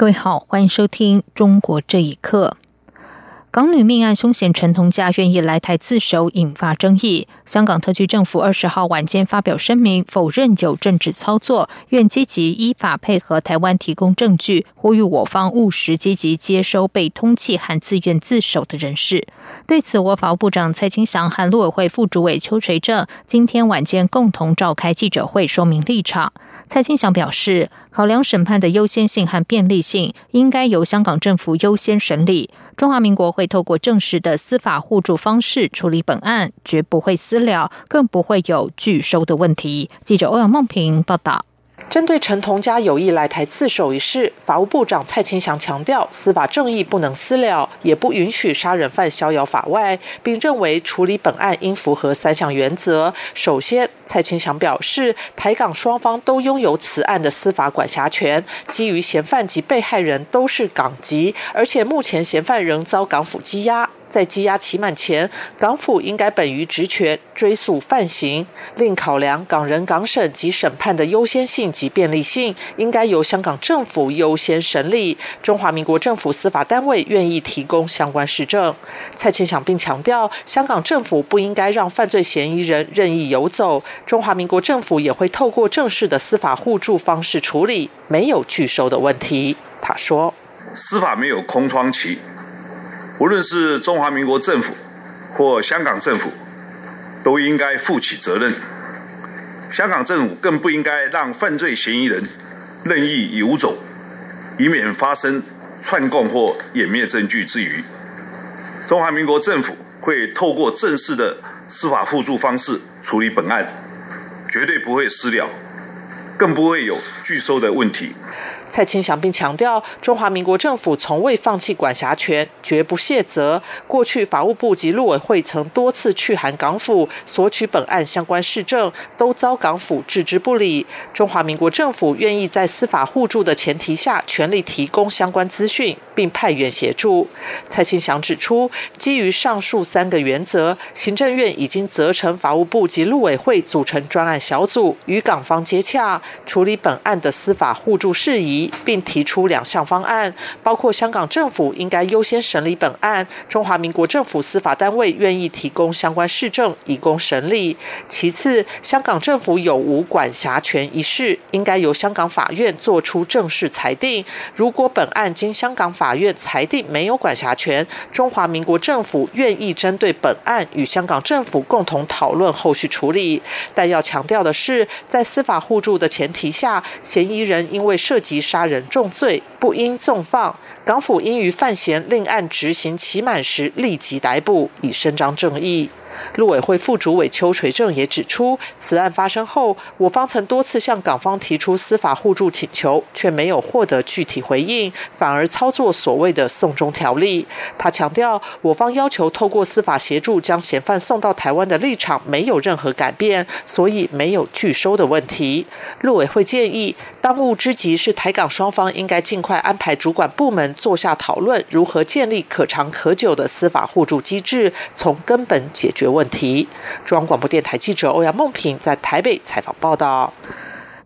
各位好，欢迎收听《中国这一刻》。港女命案凶嫌陈同佳愿意来台自首，引发争议。香港特区政府二十号晚间发表声明，否认有政治操作，愿积极依法配合台湾提供证据，呼吁我方务实积极接收被通缉和自愿自首的人士。对此，我法务部长蔡清祥和陆委会副主委邱垂正今天晚间共同召开记者会，说明立场。蔡清祥表示，考量审判的优先性和便利性，应该由香港政府优先审理。中华民国会透过正式的司法互助方式处理本案，绝不会私了，更不会有拒收的问题。记者欧阳梦平报道。针对陈同佳有意来台自首一事，法务部长蔡清祥强调，司法正义不能私了，也不允许杀人犯逍遥法外，并认为处理本案应符合三项原则。首先，蔡清祥表示，台港双方都拥有此案的司法管辖权，基于嫌犯及被害人都是港籍，而且目前嫌犯仍遭港府羁押。在羁押期满前，港府应该本于职权追诉犯行，另考量港人港审及审判的优先性及便利性，应该由香港政府优先审理。中华民国政府司法单位愿意提供相关实证。蔡清祥并强调，香港政府不应该让犯罪嫌疑人任意游走，中华民国政府也会透过正式的司法互助方式处理，没有拒收的问题。他说：“司法没有空窗期。”无论是中华民国政府或香港政府，都应该负起责任。香港政府更不应该让犯罪嫌疑人任意游走，以免发生串供或湮灭证据之余，中华民国政府会透过正式的司法互助方式处理本案，绝对不会私了，更不会有拒收的问题。蔡清祥并强调，中华民国政府从未放弃管辖权，绝不卸责。过去法务部及陆委会曾多次去函港府索取本案相关事证，都遭港府置之不理。中华民国政府愿意在司法互助的前提下，全力提供相关资讯，并派员协助。蔡清祥指出，基于上述三个原则，行政院已经责成法务部及陆委会组成专案小组，与港方接洽，处理本案的司法互助事宜。并提出两项方案，包括香港政府应该优先审理本案，中华民国政府司法单位愿意提供相关市政以供审理。其次，香港政府有无管辖权一事，应该由香港法院作出正式裁定。如果本案经香港法院裁定没有管辖权，中华民国政府愿意针对本案与香港政府共同讨论后续处理。但要强调的是，在司法互助的前提下，嫌疑人因为涉及。杀人重罪不应纵放，港府应于范闲另案执行期满时立即逮捕，以伸张正义。陆委会副主委邱垂正也指出，此案发生后，我方曾多次向港方提出司法互助请求，却没有获得具体回应，反而操作所谓的“送中条例”。他强调，我方要求透过司法协助将嫌犯送到台湾的立场没有任何改变，所以没有拒收的问题。陆委会建议，当务之急是台港双方应该尽快安排主管部门坐下讨论，如何建立可长可久的司法互助机制，从根本解决。问题。中央广播电台记者欧阳梦平在台北采访报道。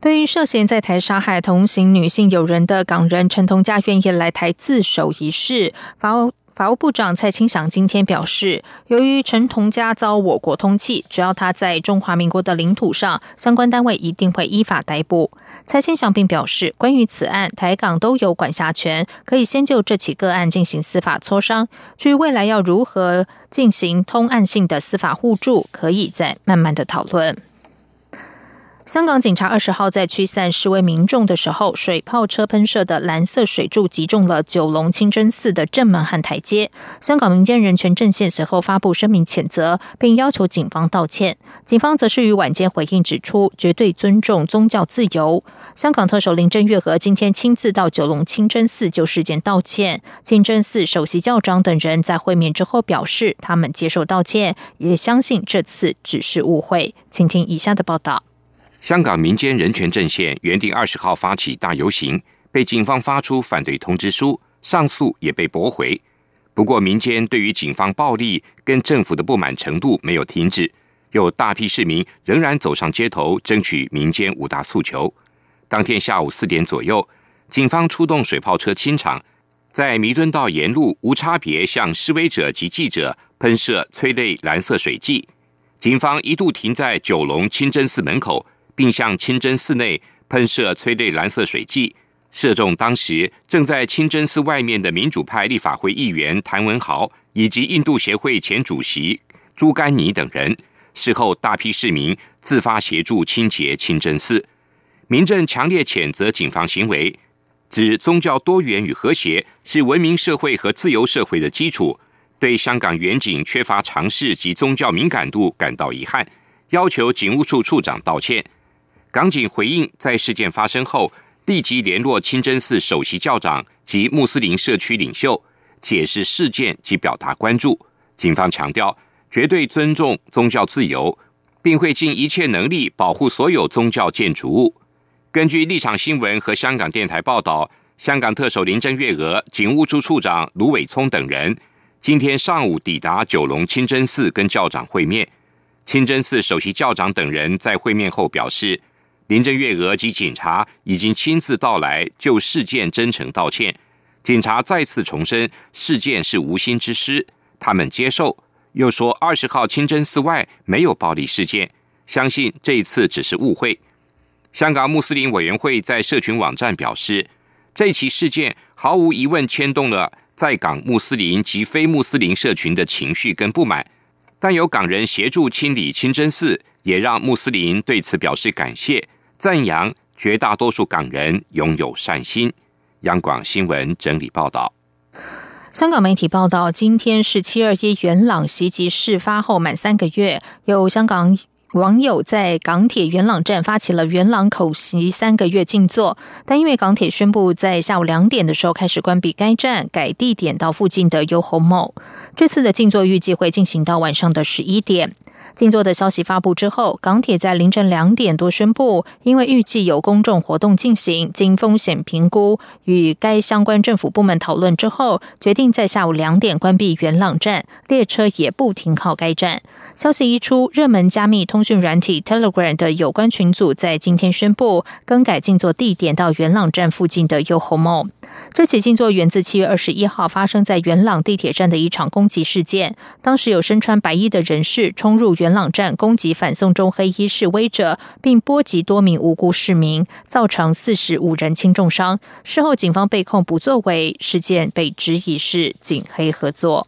对于涉嫌在台杀害同行女性友人的港人陈同佳愿意来台自首一事，法法务部长蔡清祥今天表示，由于陈同佳遭我国通缉，只要他在中华民国的领土上，相关单位一定会依法逮捕。蔡清祥并表示，关于此案，台港都有管辖权，可以先就这起个案进行司法磋商。至于未来要如何进行通案性的司法互助，可以再慢慢的讨论。香港警察二十号在驱散示威民众的时候，水炮车喷射的蓝色水柱击中了九龙清真寺的正门和台阶。香港民间人权阵线随后发布声明谴责，并要求警方道歉。警方则是于晚间回应指出，绝对尊重宗教自由。香港特首林郑月娥今天亲自到九龙清真寺就事件道歉。清真寺首席教长等人在会面之后表示，他们接受道歉，也相信这次只是误会。请听以下的报道。香港民间人权阵线原定二十号发起大游行，被警方发出反对通知书，上诉也被驳回。不过，民间对于警方暴力跟政府的不满程度没有停止，有大批市民仍然走上街头争取民间五大诉求。当天下午四点左右，警方出动水炮车清场，在弥敦道沿路无差别向示威者及记者喷射催泪蓝色水剂。警方一度停在九龙清真寺门口。并向清真寺内喷射催泪蓝色水剂，射中当时正在清真寺外面的民主派立法会议员谭文豪以及印度协会前主席朱甘尼等人。事后，大批市民自发协助清洁清真寺。民政强烈谴责警方行为，指宗教多元与和谐是文明社会和自由社会的基础，对香港远景缺乏尝试及宗教敏感度感到遗憾，要求警务处处长道歉。港警回应，在事件发生后，立即联络清真寺首席教长及穆斯林社区领袖，解释事件及表达关注。警方强调，绝对尊重宗教自由，并会尽一切能力保护所有宗教建筑物。根据立场新闻和香港电台报道，香港特首林郑月娥、警务处处长卢伟聪等人今天上午抵达九龙清真寺跟教长会面。清真寺首席教长等人在会面后表示。林郑月娥及警察已经亲自到来就事件真诚道歉。警察再次重申事件是无心之失，他们接受。又说二十号清真寺外没有暴力事件，相信这一次只是误会。香港穆斯林委员会在社群网站表示，这起事件毫无疑问牵动了在港穆斯林及非穆斯林社群的情绪跟不满，但有港人协助清理清真寺，也让穆斯林对此表示感谢。赞扬绝大多数港人拥有善心。央广新闻整理报道。香港媒体报道，今天是七二一元朗袭击事发后满三个月，有香港网友在港铁元朗站发起了元朗口袭三个月静坐，但因为港铁宣布在下午两点的时候开始关闭该站，改地点到附近的优厚某。这次的静坐预计会进行到晚上的十一点。静坐的消息发布之后，港铁在凌晨两点多宣布，因为预计有公众活动进行，经风险评估与该相关政府部门讨论之后，决定在下午两点关闭元朗站，列车也不停靠该站。消息一出，热门加密通讯软体 Telegram 的有关群组在今天宣布更改静坐地点到元朗站附近的 YOHO Mall。这起静坐源自七月二十一号发生在元朗地铁站的一场攻击事件，当时有身穿白衣的人士冲入元朗站攻击反送中黑衣示威者，并波及多名无辜市民，造成四十五人轻重伤。事后警方被控不作为，事件被质疑是警黑合作。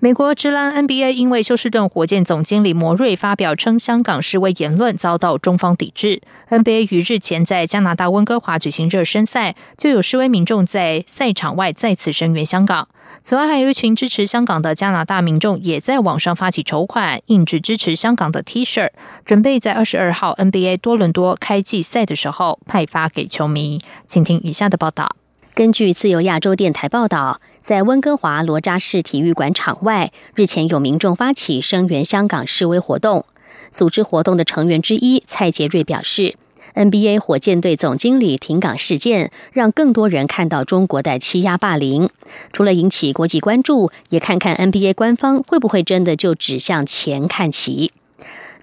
美国职篮 NBA 因为休斯顿火箭总经理摩瑞发表称香港示威言论，遭到中方抵制。NBA 于日前在加拿大温哥华举行热身赛，就有示威民众在赛场外再次声援香港。此外，还有一群支持香港的加拿大民众也在网上发起筹款，印制支持香港的 T 恤，准备在二十二号 NBA 多伦多开季赛的时候派发给球迷。请听以下的报道。根据自由亚洲电台报道，在温哥华罗扎市体育馆场外，日前有民众发起声援香港示威活动。组织活动的成员之一蔡杰瑞表示：“NBA 火箭队总经理停岗事件，让更多人看到中国的欺压霸凌。除了引起国际关注，也看看 NBA 官方会不会真的就指向钱看齐。”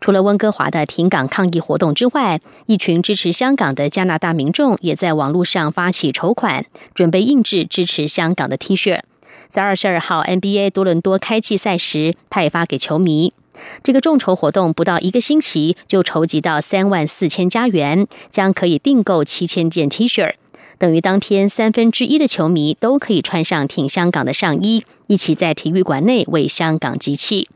除了温哥华的停港抗议活动之外，一群支持香港的加拿大民众也在网络上发起筹款，准备印制支持香港的 T 恤，在二十二号 NBA 多伦多开季赛时派发给球迷。这个众筹活动不到一个星期就筹集到三万四千加元，将可以订购七千件 T 恤，等于当天三分之一的球迷都可以穿上挺香港的上衣，一起在体育馆内为香港集气。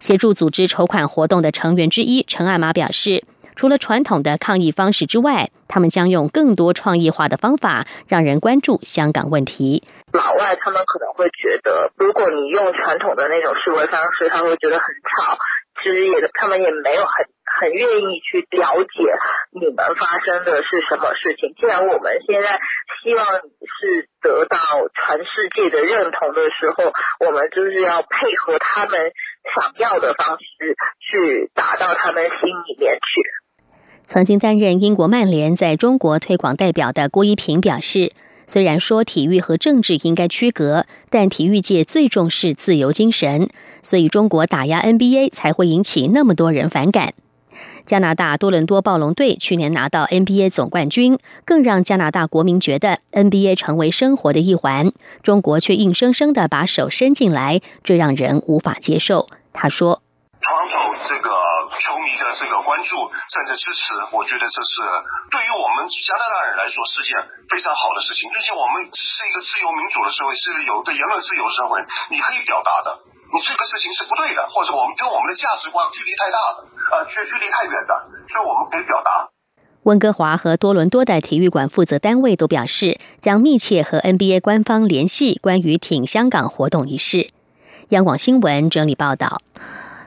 协助组织筹款活动的成员之一陈爱玛表示，除了传统的抗议方式之外，他们将用更多创意化的方法，让人关注香港问题。老外他们可能会觉得，如果你用传统的那种示威方式，他会觉得很吵。其实也，他们也没有很很愿意去了解你们发生的是什么事情。既然我们现在希望是得到全世界的认同的时候，我们就是要配合他们想要的方式去打到他们心里面去。曾经担任英国曼联在中国推广代表的郭一平表示，虽然说体育和政治应该区隔，但体育界最重视自由精神，所以中国打压 NBA 才会引起那么多人反感。加拿大多伦多暴龙队去年拿到 NBA 总冠军，更让加拿大国民觉得 NBA 成为生活的一环。中国却硬生生的把手伸进来，这让人无法接受。他说。传统这个球迷的这个关注甚至支持，我觉得这是对于我们加拿大人来说是件非常好的事情。毕竟我们是一个自由民主的社会，是有的言论自由社会，你可以表达的。你这个事情是不对的，或者我们跟我们的价值观距离太大了，呃，距距离太远的，所以我们可以表达。温哥华和多伦多的体育馆负责单位都表示，将密切和 NBA 官方联系关于挺香港活动一事。央广新闻整理报道。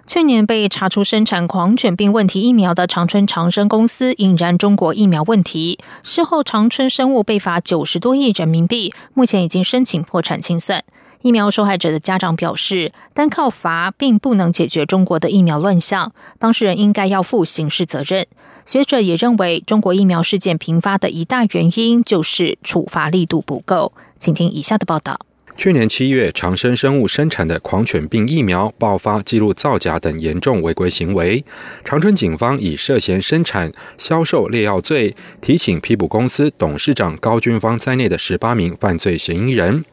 去年被查出生产狂犬病问题疫苗的长春长生公司引燃中国疫苗问题，事后长春生物被罚九十多亿人民币，目前已经申请破产清算。疫苗受害者的家长表示，单靠罚并不能解决中国的疫苗乱象，当事人应该要负刑事责任。学者也认为，中国疫苗事件频发的一大原因就是处罚力度不够。请听以下的报道。去年七月，长生生物生产的狂犬病疫苗爆发记录造假等严重违规行为，长春警方以涉嫌生产、销售劣药罪，提请批捕公司董事长高军芳在内的十八名犯罪嫌疑人。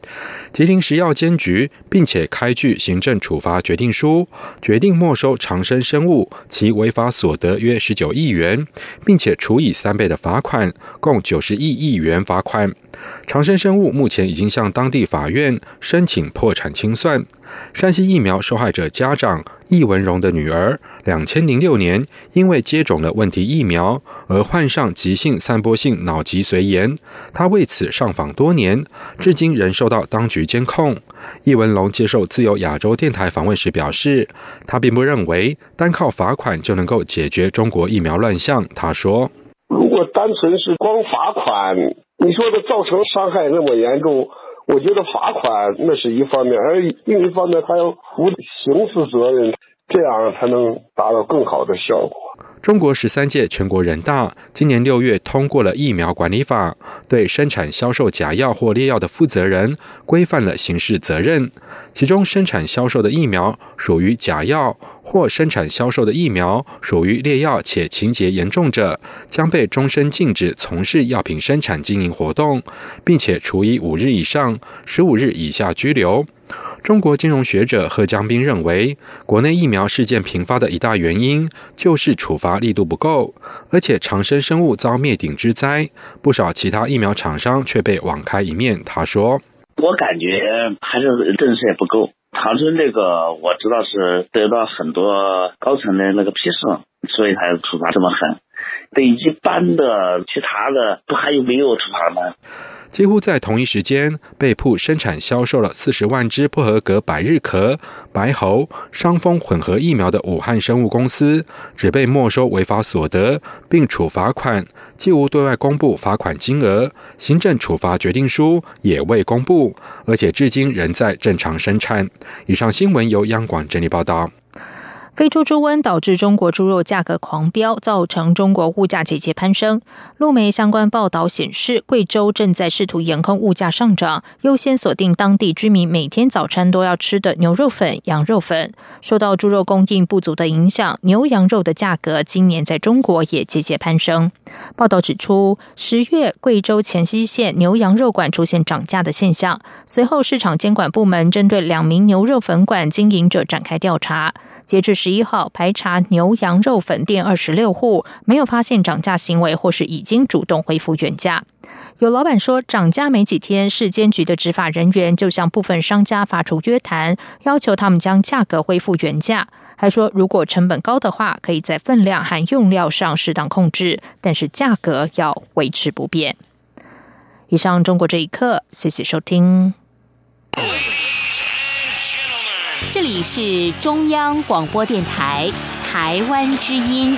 吉林食药监局并且开具行政处罚决定书，决定没收长生生物其违法所得约十九亿元，并且处以三倍的罚款，共九十亿亿元罚款。长生生物目前已经向当地法院申请破产清算。山西疫苗受害者家长易文荣的女儿，两千零六年因为接种了问题疫苗而患上急性散播性脑脊髓炎，她为此上访多年，至今仍受到当局监控。易文龙接受自由亚洲电台访问时表示，他并不认为单靠罚款就能够解决中国疫苗乱象。他说：“如果单纯是光罚款。”你说的造成伤害那么严重，我觉得罚款那是一方面，而另一方面他要负刑事责任，这样才能达到更好的效果。中国十三届全国人大今年六月通过了《疫苗管理法》，对生产、销售假药或劣药的负责人规范了刑事责任。其中，生产、销售的疫苗属于假药，或生产、销售的疫苗属于劣药且情节严重者，将被终身禁止从事药品生产经营活动，并且处以五日以上十五日以下拘留。中国金融学者贺江斌认为，国内疫苗事件频发的一大原因就是处罚力度不够，而且长生生物遭灭顶之灾，不少其他疫苗厂商却被网开一面。他说：“我感觉还是震慑不够。长春这个我知道是得到很多高层的那个批示，所以才处罚这么狠。对一般的其他的，不还有没有处罚吗？”几乎在同一时间，被曝生产销售了四十万只不合格百日咳、白喉、伤风混合疫苗的武汉生物公司，只被没收违法所得，并处罚款，既无对外公布罚款金额，行政处罚决定书也未公布，而且至今仍在正常生产。以上新闻由央广整理报道。非洲猪瘟导致中国猪肉价格狂飙，造成中国物价节节攀升。路媒相关报道显示，贵州正在试图严控物价上涨，优先锁定当地居民每天早餐都要吃的牛肉粉、羊肉粉。受到猪肉供应不足的影响，牛羊肉的价格今年在中国也节节攀升。报道指出，十月贵州黔西县牛羊肉馆出现涨价的现象，随后市场监管部门针对两名牛肉粉馆经营者展开调查。截至十一号，排查牛羊肉粉店二十六户，没有发现涨价行为，或是已经主动恢复原价。有老板说，涨价没几天，市监局的执法人员就向部分商家发出约谈，要求他们将价格恢复原价。还说，如果成本高的话，可以在分量和用料上适当控制，但是价格要维持不变。以上中国这一刻，谢谢收听。这里是中央广播电台台湾之音。